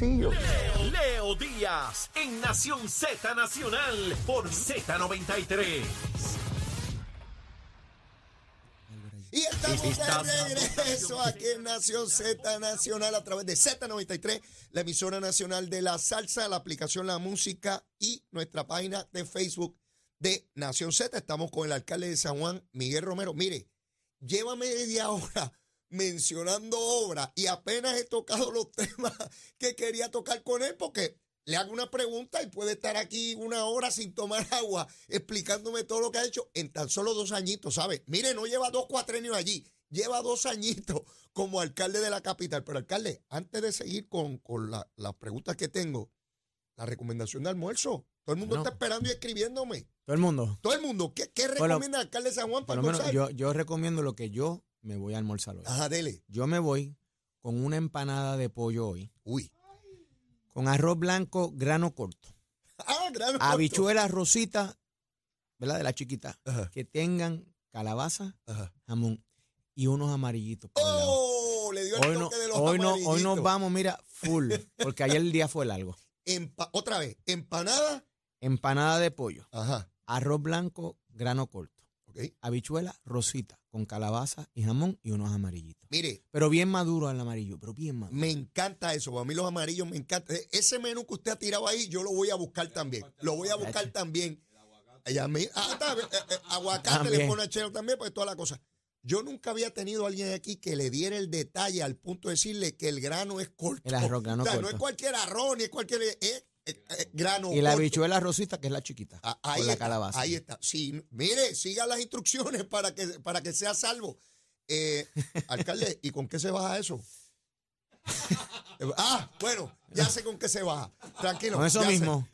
Leo, Leo Díaz en Nación Z Nacional por Z93. Y estamos de regreso aquí en Nación Z Nacional a través de Z93, la emisora nacional de la salsa, la aplicación La Música y nuestra página de Facebook de Nación Z. Estamos con el alcalde de San Juan, Miguel Romero. Mire, llévame media hora mencionando obras y apenas he tocado los temas que quería tocar con él porque le hago una pregunta y puede estar aquí una hora sin tomar agua explicándome todo lo que ha hecho en tan solo dos añitos, ¿sabe? Mire, no lleva dos cuatrenios allí, lleva dos añitos como alcalde de la capital. Pero alcalde, antes de seguir con, con las preguntas que tengo, la recomendación de almuerzo. Todo el mundo está esperando y escribiéndome. Todo el mundo. Todo el mundo. ¿Qué, qué recomienda el alcalde de San Juan para lo yo, yo recomiendo lo que yo me voy a almorzar hoy. Ajá, dele. Yo me voy con una empanada de pollo hoy. Uy. Con arroz blanco, grano corto. Ah, grano Habichuelas rosita, ¿verdad? De la chiquita. Que tengan calabaza, jamón y unos amarillitos. ¡Oh! Le dio el hoy toque de los hoy, no, hoy nos vamos, mira, full. Porque ayer el día fue largo. otra vez, empanada. Empanada de pollo. Ajá. Arroz blanco, grano corto. Habichuela rosita con calabaza y jamón y unos amarillitos. Mire. Pero bien maduro el amarillo, pero bien maduro. Me encanta eso. A mí los amarillos me encanta. E, ese menú que usted ha tirado ahí, yo lo voy a buscar también. Lo voy a buscar también. ah, está, eh, eh, aguacate le pone chelo también, pues toda la cosa. Yo nunca había tenido a alguien aquí que le diera el detalle al punto de decirle que el grano es corto. El arroz grano corto. No es cualquier arroz ni es cualquier. Eh, eh, grano. Y la habichuela rosita, que es la chiquita. Ah, ahí la calabaza. Ahí está. Sí, mire, siga las instrucciones para que, para que sea salvo. Eh, alcalde, ¿y con qué se baja eso? ah, bueno, ya sé con qué se baja. Tranquilo. Con eso mismo.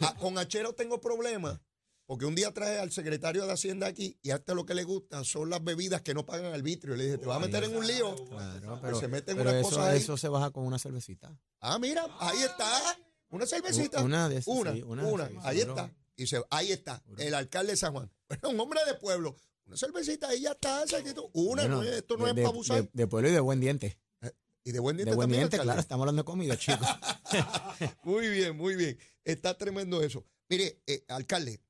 Ah, con Achero tengo problemas. Porque un día traje al secretario de Hacienda aquí y a este lo que le gusta son las bebidas que no pagan arbitrio. Y le dije, te vas a meter en un lío. Claro, pero, se meten unas eso, cosas ahí. eso se baja con una cervecita. Ah, mira, ahí está. Una cervecita. Una de Una, una, ahí está. Y se, ahí está, el alcalde de San Juan. un hombre de pueblo. Una cervecita, ahí ya está. Una, no, esto no es para abusar. De, pueblo y de buen diente. Eh, y de buen diente De buen diente, claro. Estamos hablando de comida, chicos. muy bien, muy bien. Está tremendo eso. Mire, eh, alcalde,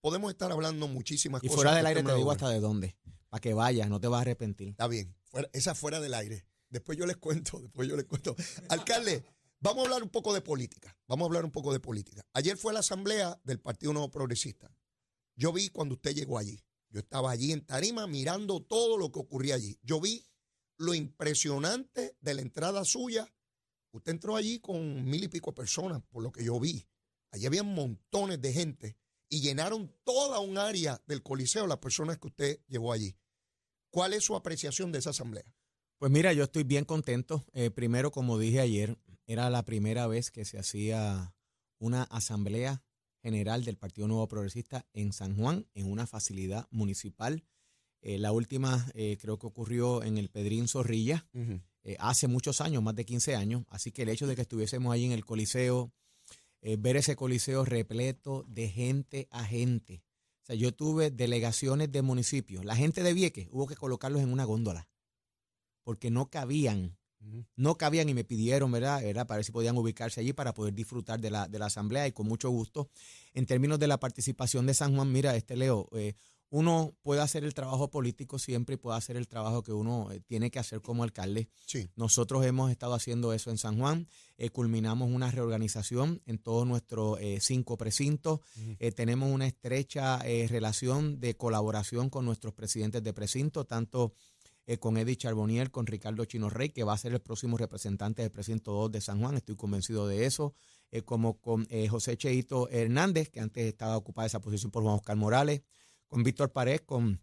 podemos estar hablando muchísimas cosas. Y fuera del aire te digo hasta de dónde. Para que vayas, no te vas a arrepentir. Está bien. esa fuera del aire. Después yo les cuento, después yo les cuento. Alcalde, Vamos a hablar un poco de política. Vamos a hablar un poco de política. Ayer fue la asamblea del Partido Nuevo Progresista. Yo vi cuando usted llegó allí. Yo estaba allí en Tarima mirando todo lo que ocurría allí. Yo vi lo impresionante de la entrada suya. Usted entró allí con mil y pico personas, por lo que yo vi. Allí había montones de gente y llenaron toda un área del Coliseo las personas que usted llevó allí. ¿Cuál es su apreciación de esa asamblea? Pues mira, yo estoy bien contento. Eh, primero, como dije ayer, era la primera vez que se hacía una asamblea general del Partido Nuevo Progresista en San Juan, en una facilidad municipal. Eh, la última eh, creo que ocurrió en el Pedrín Zorrilla eh, hace muchos años, más de 15 años. Así que el hecho de que estuviésemos ahí en el Coliseo, ver ese Coliseo repleto de gente a gente. O sea, yo tuve delegaciones de municipios. La gente de Vieques hubo que colocarlos en una góndola porque no cabían no cabían y me pidieron, ¿verdad? Era para ver si podían ubicarse allí para poder disfrutar de la, de la asamblea y con mucho gusto. En términos de la participación de San Juan, mira, este Leo, eh, uno puede hacer el trabajo político siempre y puede hacer el trabajo que uno eh, tiene que hacer como alcalde. Sí. Nosotros hemos estado haciendo eso en San Juan. Eh, culminamos una reorganización en todos nuestros cinco precintos. tenemos una estrecha relación de colaboración con nuestros presidentes de precinto, tanto con Eddie Charbonier, con Ricardo Chino Rey, que va a ser el próximo representante del precinto 2 de San Juan. Estoy convencido de eso. como con José Cheito Hernández, que antes estaba ocupada esa posición por Juan Oscar Morales con Víctor Pared, con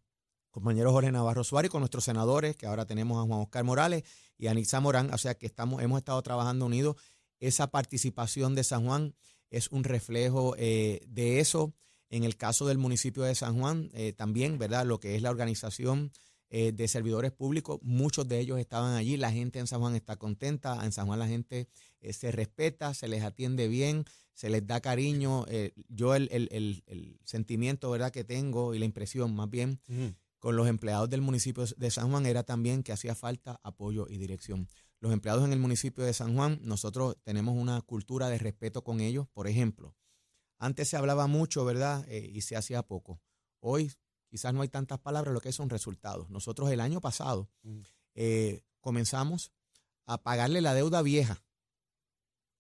compañero Jorge Navarro Suárez, con nuestros senadores, que ahora tenemos a Juan Oscar Morales y a Nixa Morán, o sea que estamos, hemos estado trabajando unidos. Esa participación de San Juan es un reflejo eh, de eso. En el caso del municipio de San Juan, eh, también, ¿verdad? Lo que es la organización eh, de servidores públicos, muchos de ellos estaban allí, la gente en San Juan está contenta, en San Juan la gente se respeta, se les atiende bien, se les da cariño. Eh, yo el, el, el, sentimiento ¿verdad? que tengo y la impresión más bien con los empleados del municipio de San Juan era también que hacía falta apoyo y dirección. Los empleados en el municipio de San Juan, nosotros tenemos una cultura de respeto con ellos. Por ejemplo, antes se hablaba mucho, ¿verdad? Eh, y se hacía poco. Hoy quizás no hay tantas palabras, lo que son resultados. Nosotros el año pasado eh, comenzamos a pagarle la deuda vieja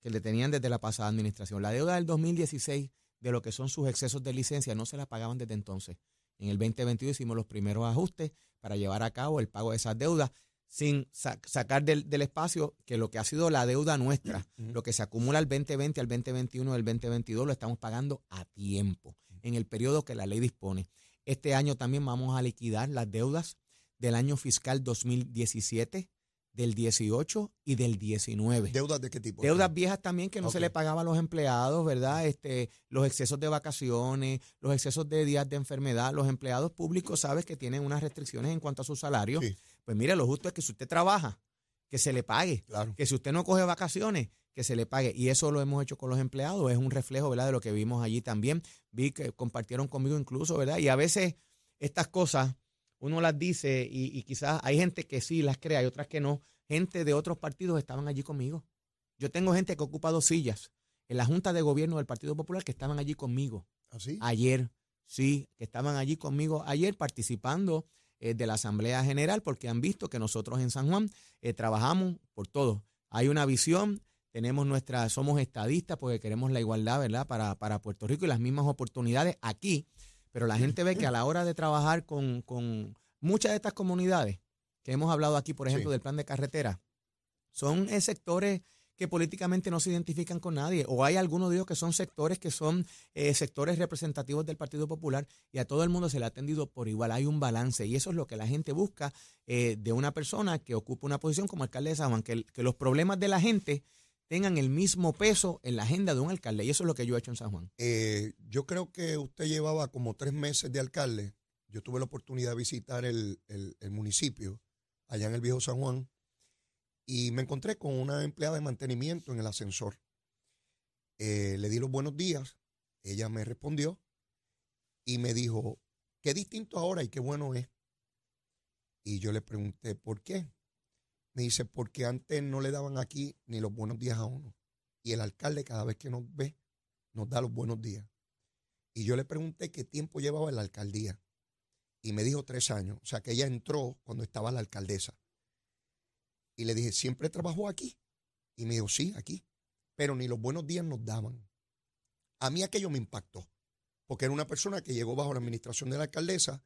que le tenían desde la pasada administración. La deuda del 2016 de lo que son sus excesos de licencia no se la pagaban desde entonces. En el 2022 hicimos los primeros ajustes para llevar a cabo el pago de esas deudas sin sacar del, espacio que lo que ha sido la deuda nuestra, lo que se acumula al 2020, al 2021, al 2022, lo estamos pagando a tiempo, en el periodo que la ley dispone. Este año también vamos a liquidar las deudas del año fiscal 2017 del 18 y del 19. ¿Deudas de qué tipo? Deudas viejas también que no se le pagaba a los empleados, ¿verdad? Este, los excesos de vacaciones, los excesos de días de enfermedad. Los empleados públicos, sabes que tienen unas restricciones en cuanto a su salario. Pues mire, lo justo es que si usted trabaja, que se le pague. Claro. Que si usted no coge vacaciones, que se le pague. Y eso lo hemos hecho con los empleados. Es un reflejo, ¿verdad? De lo que vimos allí también. Vi que compartieron conmigo incluso, ¿verdad? Y a veces estas cosas uno las dice y, quizás hay gente que sí las crea y otras que no. Gente de otros partidos estaban allí conmigo. Yo tengo gente que ocupa dos sillas en la Junta de Gobierno del Partido Popular que estaban allí conmigo. ¿Así? ¿Ah, ayer, sí, que estaban allí conmigo ayer participando eh, de la Asamblea General porque han visto que nosotros en San Juan eh, trabajamos por todo. Hay una visión, tenemos nuestra, somos estadistas porque queremos la igualdad, ¿verdad? Para, para Puerto Rico y las mismas oportunidades aquí. Pero la gente ve que a la hora de trabajar con, muchas de estas comunidades que hemos hablado aquí, por ejemplo, del plan de carretera, son eh, sectores que políticamente no se identifican con nadie, o hay algunos de ellos que son sectores que son eh, sectores representativos del Partido Popular y a todo el mundo se le ha atendido por igual, hay un balance y eso es lo que la gente busca eh, de una persona que ocupa una posición como alcalde de San Juan, que, que los problemas de la gente tengan el mismo peso en la agenda de un alcalde. Y eso es lo que yo he hecho en San Juan. Eh, yo creo que usted llevaba como tres meses de alcalde. Yo tuve la oportunidad de visitar el, municipio allá en el viejo San Juan y me encontré con una empleada de mantenimiento en el ascensor. Eh, le di los buenos días, ella me respondió y me dijo, qué distinto ahora y qué bueno es. Y yo le pregunté, ¿por qué? Me dice, porque antes no le daban aquí ni los buenos días a uno. Y el alcalde cada vez que nos ve, nos da los buenos días. Y yo le pregunté qué tiempo llevaba en la alcaldía. Y me dijo tres años. O sea que ella entró cuando estaba la alcaldesa. Y le dije, ¿siempre trabajó aquí? Y me dijo, sí, aquí. Pero ni los buenos días nos daban. A mí aquello me impactó. Porque era una persona que llegó bajo la administración de la alcaldesa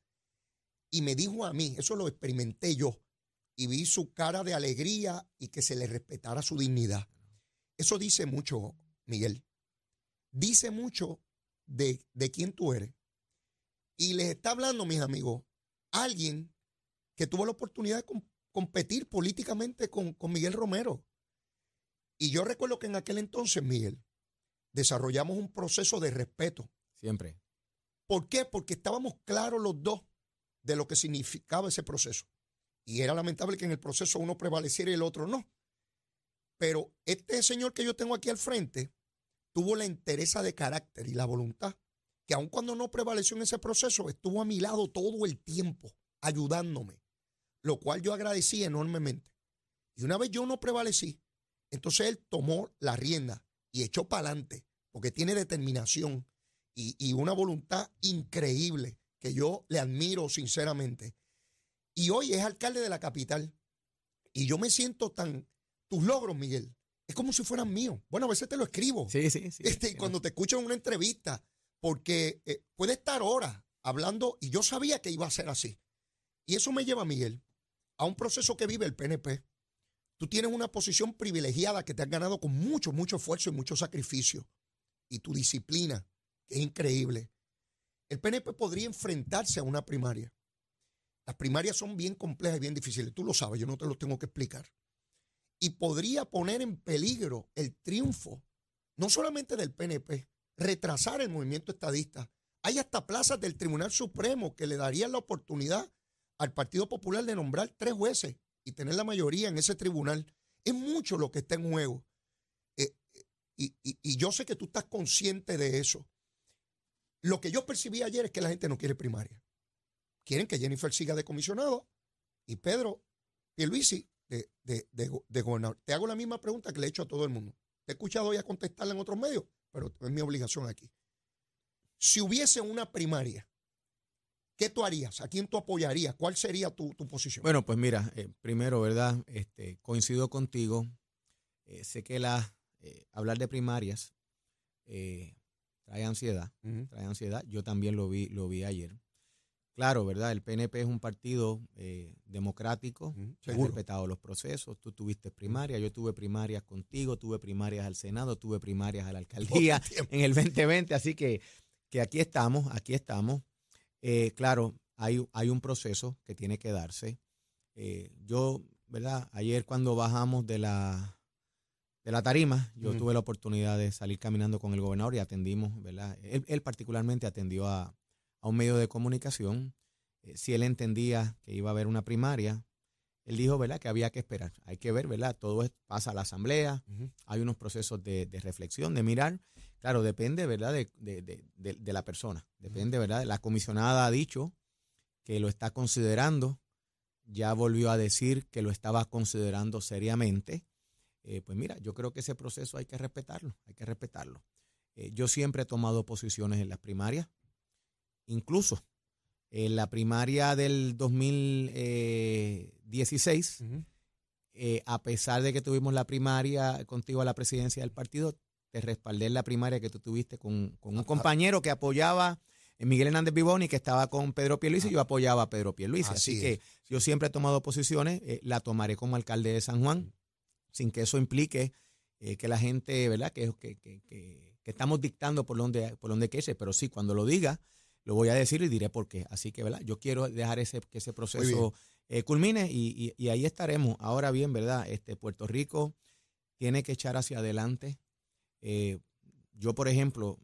y me dijo a mí, eso lo experimenté yo, y vi su cara de alegría y que se le respetara su dignidad. Eso dice mucho, Miguel. Dice mucho de, quién tú eres. Y les está hablando, mis amigos, alguien que tuvo la oportunidad de competir políticamente con, con Miguel Romero. Y yo recuerdo que en aquel entonces, Miguel, desarrollamos un proceso de respeto. Siempre. ¿Por qué? Porque estábamos claros los dos de lo que significaba ese proceso. Y era lamentable que en el proceso uno prevaleciera y el otro no. Pero este señor que yo tengo aquí al frente tuvo la entereza de carácter y la voluntad, que aun cuando no prevaleció en ese proceso, estuvo a mi lado todo el tiempo, ayudándome, lo cual yo agradecí enormemente. Y una vez yo no prevalecí, entonces él tomó la rienda y echó para adelante, porque tiene determinación y, y una voluntad increíble que yo le admiro sinceramente, y hoy es alcalde de la capital. Y yo me siento tan... Tus logros, Miguel, es como si fueran míos. Bueno, a veces te lo escribo. Sí, sí, sí. Este, sí, cuando te escucho en una entrevista, porque eh, puede estar horas hablando y yo sabía que iba a ser así. Y eso me lleva, Miguel, a un proceso que vive el PNP. Tú tienes una posición privilegiada que te has ganado con mucho, mucho esfuerzo y mucho sacrificio. Y tu disciplina, que es increíble. El PNP podría enfrentarse a una primaria. Las primarias son bien complejas y bien difíciles. Tú lo sabes, yo no te lo tengo que explicar. Y podría poner en peligro el triunfo, no solamente del PNP, retrasar el movimiento estadista. Hay hasta plazas del Tribunal Supremo que le darían la oportunidad al Partido Popular de nombrar tres jueces y tener la mayoría en ese tribunal. Es mucho lo que está en juego. Eh, y, y- y yo sé que tú estás consciente de eso. Lo que yo percibí ayer es que la gente no quiere primaria. Quieren que Jennifer siga de comisionado y Pedro Pierluisi de, de, de, de gobernador. Te hago la misma pregunta que le he hecho a todo el mundo. Te he escuchado ya contestarla en otros medios, pero es mi obligación aquí. Si hubiese una primaria, ¿qué tú harías? ¿A quién tú apoyarías? ¿Cuál sería tu, tu posición? Bueno, pues mira, eh, primero, ¿verdad? Este, coincido contigo. Eh, sé que la, eh, hablar de primarias trae ansiedad, trae ansiedad. Yo también lo vi, lo vi ayer. Claro, ¿verdad? El PNP es un partido eh, democrático, seguro. respetado los procesos. Tú tuviste primarias, yo tuve primarias contigo, tuve primarias al Senado, tuve primarias a la alcaldía el en el 2020, así que, que aquí estamos, aquí estamos. Eh, claro, hay, hay un proceso que tiene que darse. Eh, yo, ¿verdad? Ayer cuando bajamos de la, de la tarima, yo tuve la oportunidad de salir caminando con el gobernador y atendimos, ¿verdad? Él, él particularmente atendió a, a un medio de comunicación. Eh, si él entendía que iba a haber una primaria, él dijo, ¿verdad? Que había que esperar. Hay que ver, ¿verdad? Todo es- pasa a la asamblea, hay unos procesos de, de reflexión, de mirar. Claro, depende, ¿verdad? De, de- de- de- de la persona. Depende, ¿verdad? La comisionada ha dicho que lo está considerando. Ya volvió a decir que lo estaba considerando seriamente. Eh, pues mira, yo creo que ese proceso hay que respetarlo, hay que respetarlo. Eh, yo siempre he tomado posiciones en las primarias, incluso en la primaria del 2016, Ujú. eh, a pesar de que tuvimos la primaria contigo a la presidencia del partido, te respaldé en la primaria que tú tuviste con, con un compañero que apoyaba eh, Miguel Hernández Vivoni, que estaba con Pedro Pierluisi, y yo apoyaba a Pedro Pierluisi. Así, Así que es. yo siempre he tomado posiciones, eh, la tomaré como alcalde de San Juan, sin que eso implique eh, que la gente, ¿verdad? Que, que, que, que- estamos dictando por donde, por donde que ese, pero sí, cuando lo diga, lo voy a decir y diré por qué. Así que, ¿verdad? Yo quiero dejar ese, que ese proceso eh, culmine y, y- y ahí estaremos. Ahora bien, ¿verdad? Este, Puerto Rico tiene que echar hacia adelante. Eh, yo, por ejemplo,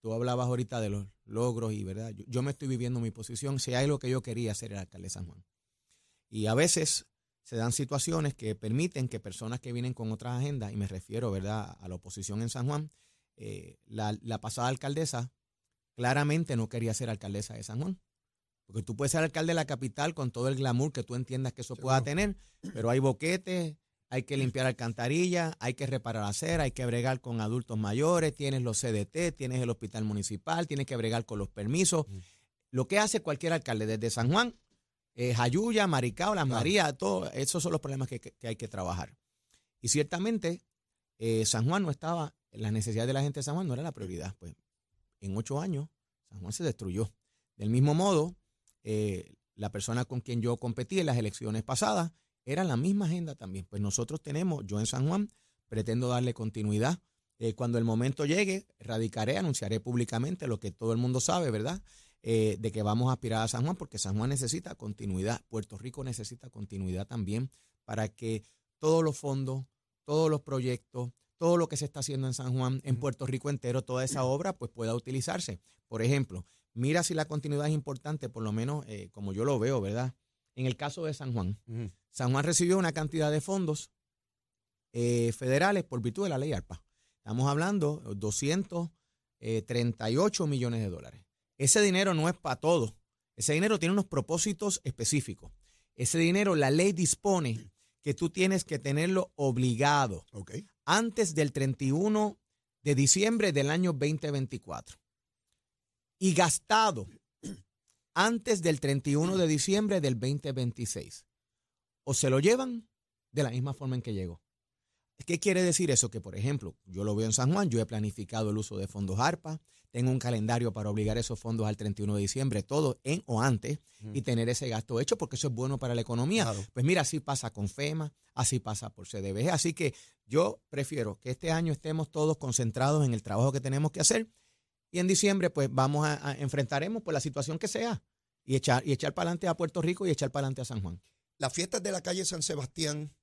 tú hablabas ahorita de los logros y, ¿verdad? Yo, yo me estoy viviendo mi posición. Si hay lo que yo quería ser el alcalde de San Juan. Y a veces se dan situaciones que permiten que personas que vienen con otras agendas, y me refiero, ¿verdad?, a la oposición en San Juan, eh, la, la pasada alcaldesa claramente no quería ser alcaldesa de San Juan. Porque tú puedes ser alcalde de la capital con todo el glamour que tú entiendas que eso pueda tener, pero hay boquetes, hay que limpiar alcantarillas, hay que reparar acera, hay que bregar con adultos mayores, tienes los CDT, tienes el hospital municipal, tienes que bregar con los permisos. Lo que hace cualquier alcalde desde San Juan, eh, Jayuya, Maricao, Las Claro. Marías, todo, esos son los problemas que, que- que hay que trabajar. Y ciertamente eh, San Juan no estaba, las necesidades de la gente de San Juan no era la prioridad. Pues en ocho años San Juan se destruyó. Del mismo modo, eh, la persona con quien yo competí en las elecciones pasadas era la misma agenda también. Pues nosotros tenemos, yo en San Juan, pretendo darle continuidad. Eh, cuando el momento llegue, radicaré, anunciaré públicamente lo que todo el mundo sabe, ¿verdad? Eh, de que vamos a aspirar a San Juan, porque San Juan necesita continuidad, Puerto Rico necesita continuidad también para que todos los fondos, todos los proyectos, todo lo que se está haciendo en San Juan, en Puerto Rico entero, toda esa obra, pues pueda utilizarse. Por ejemplo, mira si la continuidad es importante, por lo menos eh, como yo lo veo, ¿verdad? En el caso de San Juan. San Juan recibió una cantidad de fondos eh, federales por virtud de la ley ARPA. Estamos hablando de 238 millones de dólares. Ese dinero no es para todo. Ese dinero tiene unos propósitos específicos. Ese dinero, la ley dispone que tú tienes que tenerlo obligado Ok. Antes del 31 de diciembre del año 2024 y gastado antes del 31 de diciembre del 2026. O se lo llevan de la misma forma en que llegó. ¿Qué quiere decir eso? Que, por ejemplo, yo lo veo en San Juan, yo he planificado el uso de fondos ARPA, tengo un calendario para obligar esos fondos al 31 de diciembre, todo en o antes, y tener ese gasto hecho, porque eso es bueno para la economía. Pues mira, así pasa con FEMA, así pasa por CDBG. Así que yo prefiero que este año estemos todos concentrados en el trabajo que tenemos que hacer, y en diciembre, pues vamos a, enfrentaremos por la situación que sea, y echar, y echar para adelante a Puerto Rico y echar para adelante a San Juan. Las fiestas de la calle San Sebastián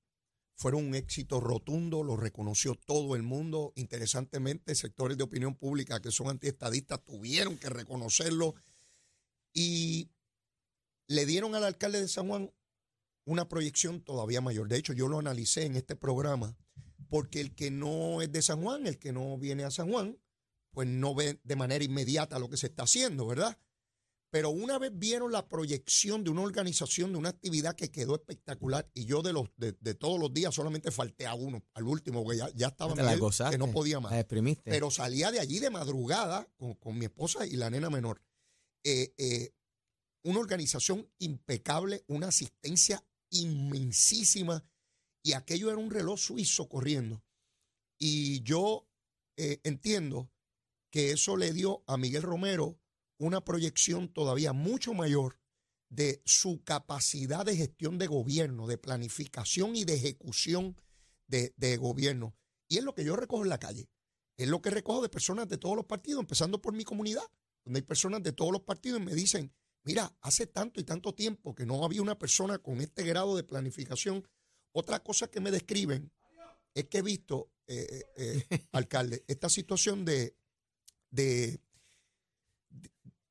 fueron un éxito rotundo, lo reconoció todo el mundo. Interesantemente, sectores de opinión pública que son antiestadistas tuvieron que reconocerlo y le dieron al alcalde de San Juan una proyección todavía mayor. De hecho, yo lo analicé en este programa porque el que no es de San Juan, el que no viene a San Juan, pues no ve de manera inmediata lo que se está haciendo, ¿verdad? Pero una vez vieron la proyección de una organización, de una actividad que quedó espectacular, y yo de los de, todos los días solamente falté a uno, al último, porque ya, ya estaba que no podía más. Pero salía de allí de madrugada con, mi esposa y la nena menor. Eh, eh, una organización impecable, una asistencia inmensísima, y aquello era un reloj suizo corriendo. Y yo eh, entiendo que eso le dio a Miguel Romero una proyección todavía mucho mayor de su capacidad de gestión de gobierno, de planificación y de ejecución de, gobierno. Y es lo que yo recojo en la calle. Es lo que recojo de personas de todos los partidos, empezando por mi comunidad, donde hay personas de todos los partidos y me dicen, mira, hace tanto y tanto tiempo que no había una persona con este grado de planificación. Otra cosa que me describen es que he visto, eh, eh, eh, alcalde, esta situación de, de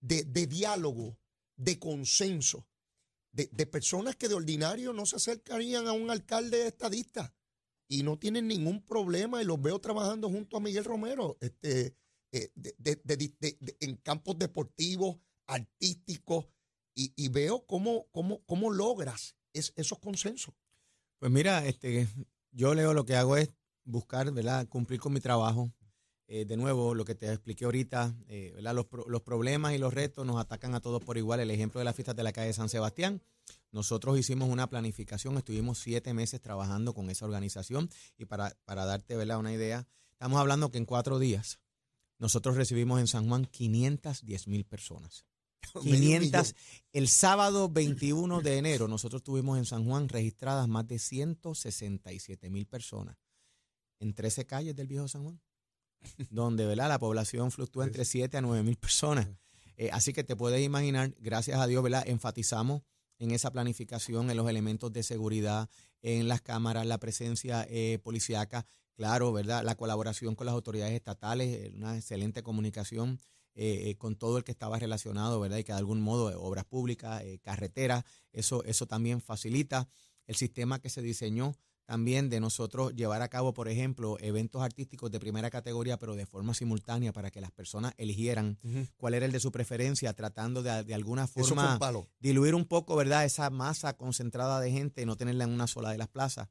de, diálogo, de consenso, de, personas que de ordinario no se acercarían a un alcalde estadista y no tienen ningún problema y los veo trabajando junto a Miguel Romero este, eh, en campos deportivos, artísticos, y, veo cómo, cómo, cómo logras esos consensos. Pues mira, este, yo leo lo que hago es buscar, ¿verdad? Cumplir con mi trabajo, eh, de nuevo, lo que te expliqué ahorita, eh, los, los, problemas y los retos nos atacan a todos por igual. El ejemplo de las fiestas de la calle San Sebastián. Nosotros hicimos una planificación, estuvimos siete meses trabajando con esa organización y para, para darte ¿verdad? una idea, estamos hablando que en cuatro días nosotros recibimos en San Juan 510 mil personas. 500. El sábado 21 de enero nosotros tuvimos en San Juan registradas más de 167 mil personas en 13 calles del viejo San Juan donde ¿verdad? la población fluctúa entre 7 a 9 mil personas. Eh, así que te puedes imaginar, gracias a Dios, ¿verdad? enfatizamos en esa planificación, en los elementos de seguridad, en las cámaras, la presencia eh, policíaca, claro, ¿verdad? La colaboración con las autoridades estatales, eh, una excelente comunicación eh, con todo el que estaba relacionado, ¿verdad? Y que de algún modo, obras públicas, carreteras, eso, eso también facilita el sistema que se diseñó también de nosotros llevar a cabo, por ejemplo, eventos artísticos de primera categoría, pero de forma simultánea para que las personas eligieran cuál era el de su preferencia, tratando de, de alguna forma diluir un poco, ¿verdad? Esa masa concentrada de gente y no tenerla en una sola de las plazas.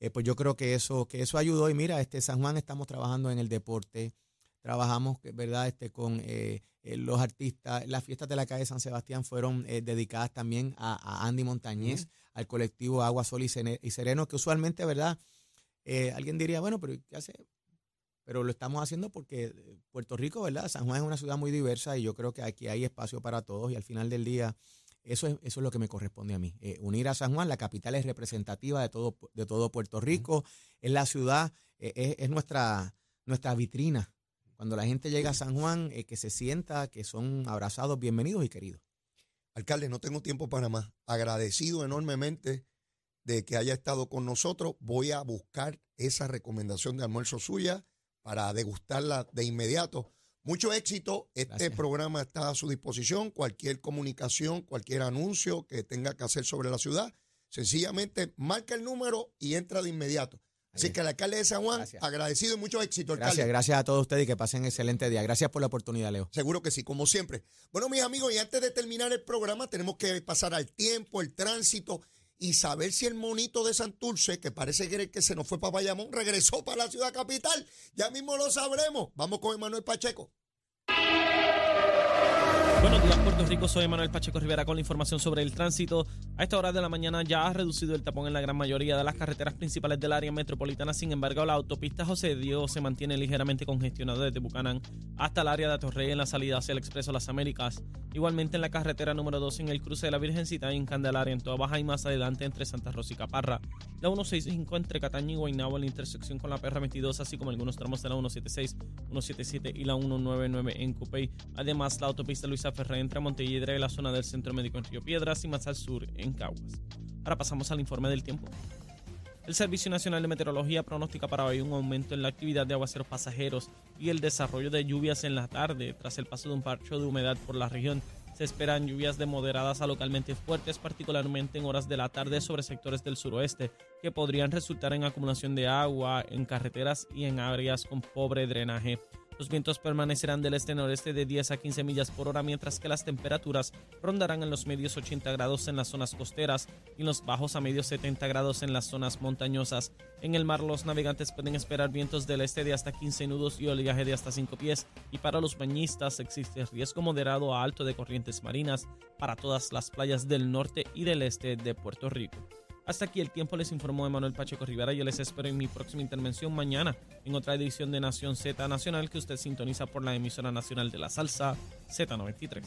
Eh, pues yo creo que eso, que eso ayudó. Y mira, este San Juan estamos trabajando en el deporte, trabajamos, ¿verdad? Este, con eh, eh, los artistas. Las fiestas de la calle San Sebastián fueron dedicadas también a, Andy Montañez al colectivo Agua, Sol y, Sereno, que usualmente, ¿verdad? Eh, alguien diría, bueno, pero ¿qué hace? Pero lo estamos haciendo porque eh, Puerto Rico, ¿verdad? San Juan es una ciudad muy diversa y yo creo que aquí hay espacio para todos y al final del día eso es, eso es lo que me corresponde a mí. Eh, unir a San Juan, la capital es representativa de todo, de todo Puerto Rico, es la ciudad, es, es, nuestra, nuestra vitrina. Cuando la gente llega a San Juan, que se sienta que son abrazados, bienvenidos y queridos. Alcalde, no tengo tiempo para más. Agradecido enormemente de que haya estado con nosotros. Voy a buscar esa recomendación de almuerzo suya para degustarla de inmediato. Mucho éxito. Este programa está a su disposición. Cualquier comunicación, cualquier anuncio que tenga que hacer sobre la ciudad, sencillamente marca el número y entra de inmediato. Así que el alcalde de San Juan, agradecido y mucho éxito, alcalde. Gracias, gracias a todos ustedes y que pasen excelente día. Gracias por la oportunidad, Leo. Seguro que sí, como siempre. Bueno, mis amigos, y antes de terminar el programa, tenemos que pasar al tiempo, el tránsito y saber si el monito de Santurce, que parece que, que se nos fue para Bayamón, regresó para la ciudad capital. Ya mismo lo sabremos. Vamos con Emanuel Pacheco. Buenos días, Puerto Rico, soy Manuel Pacheco Rivera con la información sobre el tránsito. A esta hora de la mañana ya ha reducido el tapón en la gran mayoría de las carreteras principales del área metropolitana. Sin embargo, la autopista José Diego se mantiene ligeramente congestionada desde Bucanán hasta el área de Atorrey en la salida hacia el Expreso Las Américas. Igualmente en la carretera número 2 en el cruce de la Virgencita y en Candelaria en toda Baja y más adelante entre Santa Rosa y Caparra. La 165 entre Cataño y Guaynabo en la intersección con la PR22, así como algunos tramos de la 176, 177 y la 199 en Cupey. Además, la autopista Luisa Ferrer entre Montelledra y la zona del Centro Médico en Río Piedras y más al sur en Caguas. Ahora pasamos al informe del tiempo. El Servicio Nacional de Meteorología pronostica para hoy un aumento en la actividad de aguaceros pasajeros y el desarrollo de lluvias en la tarde tras el paso de un parcho de humedad por la región. Se esperan lluvias de moderadas a localmente fuertes, particularmente en horas de la tarde sobre sectores del suroeste, que podrían resultar en acumulación de agua en carreteras y en áreas con pobre drenaje. Los vientos permanecerán del este-noreste de 10 a 15 millas por hora, mientras que las temperaturas rondarán en los medios 80 grados en las zonas costeras y en los bajos a medios 70 grados en las zonas montañosas. En el mar, los navegantes pueden esperar vientos del este de hasta 15 nudos y oleaje de hasta 5 pies, y para los bañistas existe riesgo moderado a alto de corrientes marinas para todas las playas del norte y del este de Puerto Rico. Hasta aquí el tiempo les informó Emanuel Pacheco Rivera. Yo les espero en mi próxima intervención mañana en otra edición de Nación Z Nacional que usted sintoniza por la emisora nacional de la salsa Z93.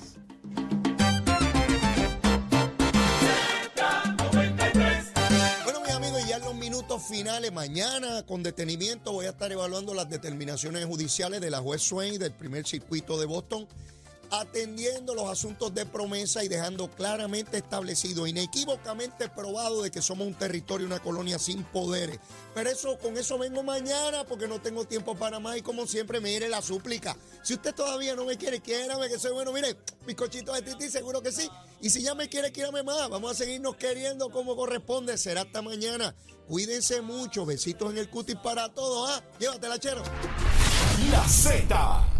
Bueno, mis amigos, ya en los minutos finales, mañana con detenimiento voy a estar evaluando las determinaciones judiciales de la juez Swain del primer circuito de Boston atendiendo los asuntos de promesa y dejando claramente establecido, inequívocamente probado de que somos un territorio, una colonia sin poderes. Pero eso, con eso vengo mañana porque no tengo tiempo para más y como siempre me iré la súplica. Si usted todavía no me quiere, quiérame que soy bueno. Mire, cochitos de titi, seguro que sí. Y si ya me quiere, quiérame más. Vamos a seguirnos queriendo como corresponde. Será hasta mañana. Cuídense mucho. Besitos en el cutis para todos. ¿ah? Llévatela, chero. La Z